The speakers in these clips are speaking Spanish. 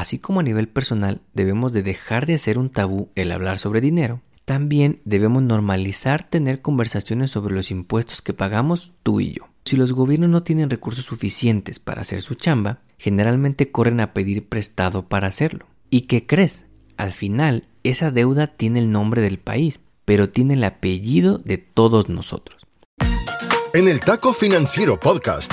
así como a nivel personal debemos de dejar de hacer un tabú el hablar sobre dinero, también debemos normalizar tener conversaciones sobre los impuestos que pagamos tú y yo. Si los gobiernos no tienen recursos suficientes para hacer su chamba, generalmente corren a pedir prestado para hacerlo. ¿Y qué crees? Al final, esa deuda tiene el nombre del país, pero tiene el apellido de todos nosotros. En el Taco Financiero Podcast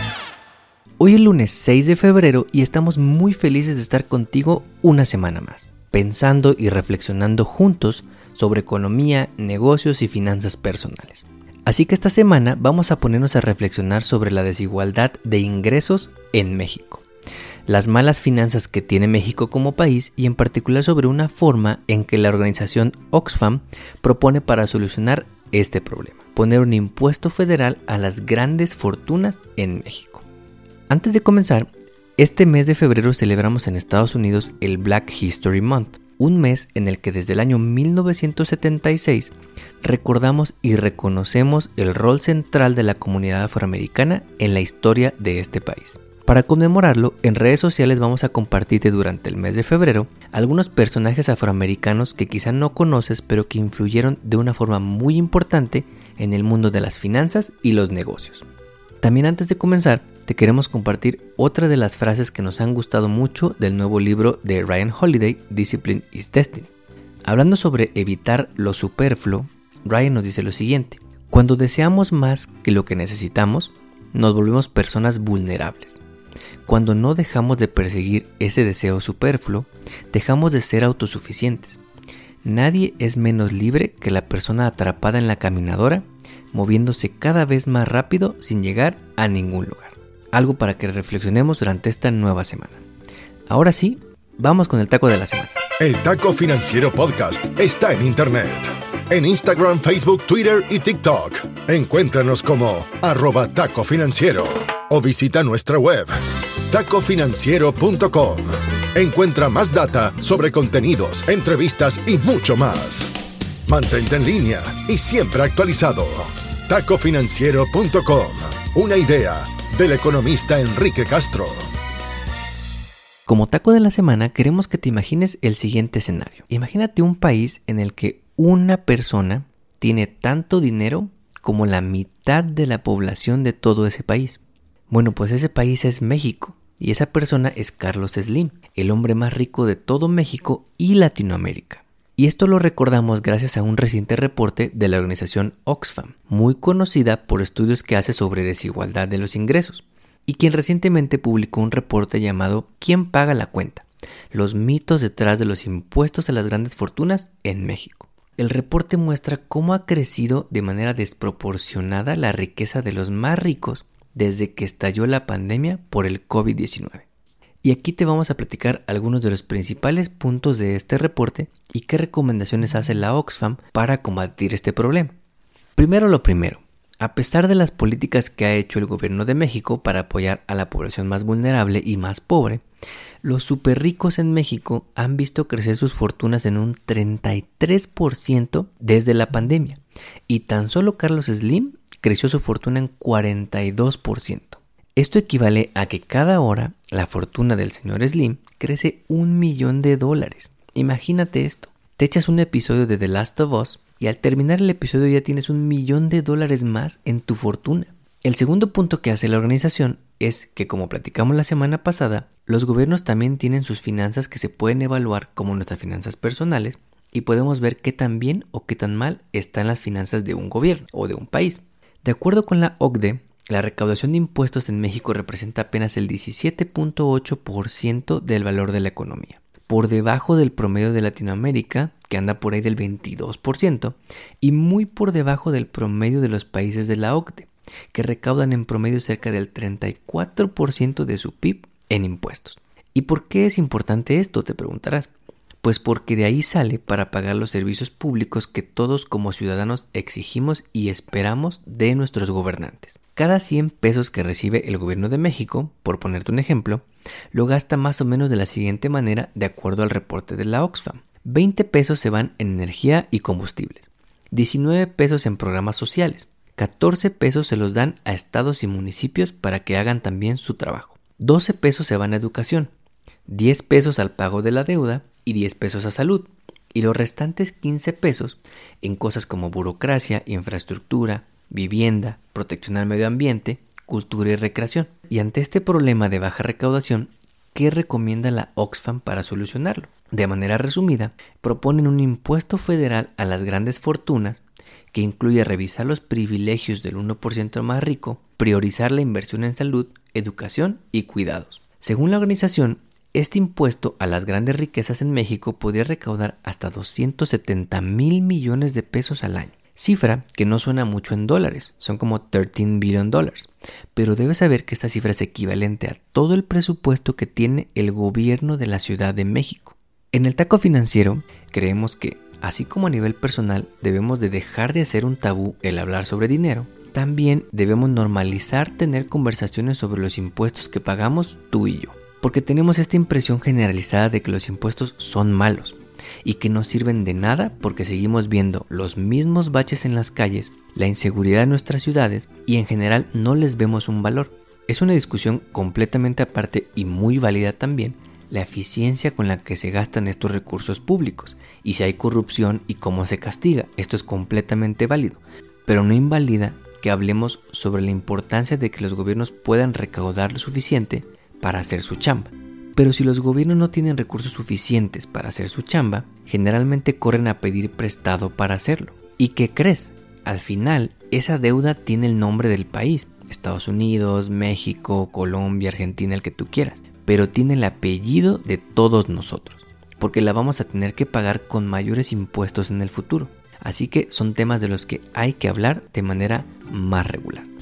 Hoy es lunes 6 de febrero y estamos muy felices de estar contigo una semana más, pensando y reflexionando juntos sobre economía, negocios y finanzas personales. Así que esta semana vamos a ponernos a reflexionar sobre la desigualdad de ingresos en México, las malas finanzas que tiene México como país y en particular sobre una forma en que la organización Oxfam propone para solucionar este problema poner un impuesto federal a las grandes fortunas en México. Antes de comenzar, este mes de febrero celebramos en Estados Unidos el Black History Month, un mes en el que desde el año 1976 recordamos y reconocemos el rol central de la comunidad afroamericana en la historia de este país. Para conmemorarlo, en redes sociales vamos a compartirte durante el mes de febrero algunos personajes afroamericanos que quizá no conoces pero que influyeron de una forma muy importante en el mundo de las finanzas y los negocios. También antes de comenzar, te queremos compartir otra de las frases que nos han gustado mucho del nuevo libro de Ryan Holiday, Discipline is Destiny. Hablando sobre evitar lo superfluo, Ryan nos dice lo siguiente, cuando deseamos más que lo que necesitamos, nos volvemos personas vulnerables. Cuando no dejamos de perseguir ese deseo superfluo, dejamos de ser autosuficientes. Nadie es menos libre que la persona atrapada en la caminadora moviéndose cada vez más rápido sin llegar a ningún lugar. Algo para que reflexionemos durante esta nueva semana. Ahora sí, vamos con el taco de la semana. El Taco Financiero Podcast está en Internet. En Instagram, Facebook, Twitter y TikTok. Encuéntranos como arroba taco financiero o visita nuestra web tacofinanciero.com. Encuentra más data sobre contenidos, entrevistas y mucho más. Mantente en línea y siempre actualizado tacofinanciero.com. Una idea del economista Enrique Castro. Como taco de la semana, queremos que te imagines el siguiente escenario. Imagínate un país en el que una persona tiene tanto dinero como la mitad de la población de todo ese país. Bueno, pues ese país es México y esa persona es Carlos Slim, el hombre más rico de todo México y Latinoamérica. Y esto lo recordamos gracias a un reciente reporte de la organización Oxfam, muy conocida por estudios que hace sobre desigualdad de los ingresos, y quien recientemente publicó un reporte llamado ¿Quién paga la cuenta? Los mitos detrás de los impuestos a las grandes fortunas en México. El reporte muestra cómo ha crecido de manera desproporcionada la riqueza de los más ricos desde que estalló la pandemia por el COVID-19. Y aquí te vamos a platicar algunos de los principales puntos de este reporte y qué recomendaciones hace la Oxfam para combatir este problema. Primero lo primero, a pesar de las políticas que ha hecho el gobierno de México para apoyar a la población más vulnerable y más pobre, los super ricos en México han visto crecer sus fortunas en un 33% desde la pandemia y tan solo Carlos Slim creció su fortuna en 42%. Esto equivale a que cada hora la fortuna del señor Slim crece un millón de dólares. Imagínate esto. Te echas un episodio de The Last of Us y al terminar el episodio ya tienes un millón de dólares más en tu fortuna. El segundo punto que hace la organización es que, como platicamos la semana pasada, los gobiernos también tienen sus finanzas que se pueden evaluar como nuestras finanzas personales y podemos ver qué tan bien o qué tan mal están las finanzas de un gobierno o de un país. De acuerdo con la OCDE, la recaudación de impuestos en México representa apenas el 17.8% del valor de la economía, por debajo del promedio de Latinoamérica, que anda por ahí del 22%, y muy por debajo del promedio de los países de la OCDE, que recaudan en promedio cerca del 34% de su PIB en impuestos. ¿Y por qué es importante esto? Te preguntarás. Pues porque de ahí sale para pagar los servicios públicos que todos como ciudadanos exigimos y esperamos de nuestros gobernantes. Cada 100 pesos que recibe el gobierno de México, por ponerte un ejemplo, lo gasta más o menos de la siguiente manera de acuerdo al reporte de la Oxfam. 20 pesos se van en energía y combustibles, 19 pesos en programas sociales, 14 pesos se los dan a estados y municipios para que hagan también su trabajo, 12 pesos se van a educación, 10 pesos al pago de la deuda y 10 pesos a salud, y los restantes 15 pesos en cosas como burocracia, infraestructura, vivienda, protección al medio ambiente, cultura y recreación. Y ante este problema de baja recaudación, ¿qué recomienda la Oxfam para solucionarlo? De manera resumida, proponen un impuesto federal a las grandes fortunas que incluye revisar los privilegios del 1% más rico, priorizar la inversión en salud, educación y cuidados. Según la organización, este impuesto a las grandes riquezas en México podría recaudar hasta 270 mil millones de pesos al año. Cifra que no suena mucho en dólares, son como 13 billion dólares, pero debes saber que esta cifra es equivalente a todo el presupuesto que tiene el gobierno de la Ciudad de México. En el taco financiero creemos que, así como a nivel personal debemos de dejar de hacer un tabú el hablar sobre dinero, también debemos normalizar tener conversaciones sobre los impuestos que pagamos tú y yo porque tenemos esta impresión generalizada de que los impuestos son malos y que no sirven de nada porque seguimos viendo los mismos baches en las calles, la inseguridad en nuestras ciudades y en general no les vemos un valor. Es una discusión completamente aparte y muy válida también la eficiencia con la que se gastan estos recursos públicos y si hay corrupción y cómo se castiga. Esto es completamente válido, pero no invalida que hablemos sobre la importancia de que los gobiernos puedan recaudar lo suficiente para hacer su chamba. Pero si los gobiernos no tienen recursos suficientes para hacer su chamba, generalmente corren a pedir prestado para hacerlo. ¿Y qué crees? Al final, esa deuda tiene el nombre del país, Estados Unidos, México, Colombia, Argentina, el que tú quieras, pero tiene el apellido de todos nosotros, porque la vamos a tener que pagar con mayores impuestos en el futuro. Así que son temas de los que hay que hablar de manera más regular.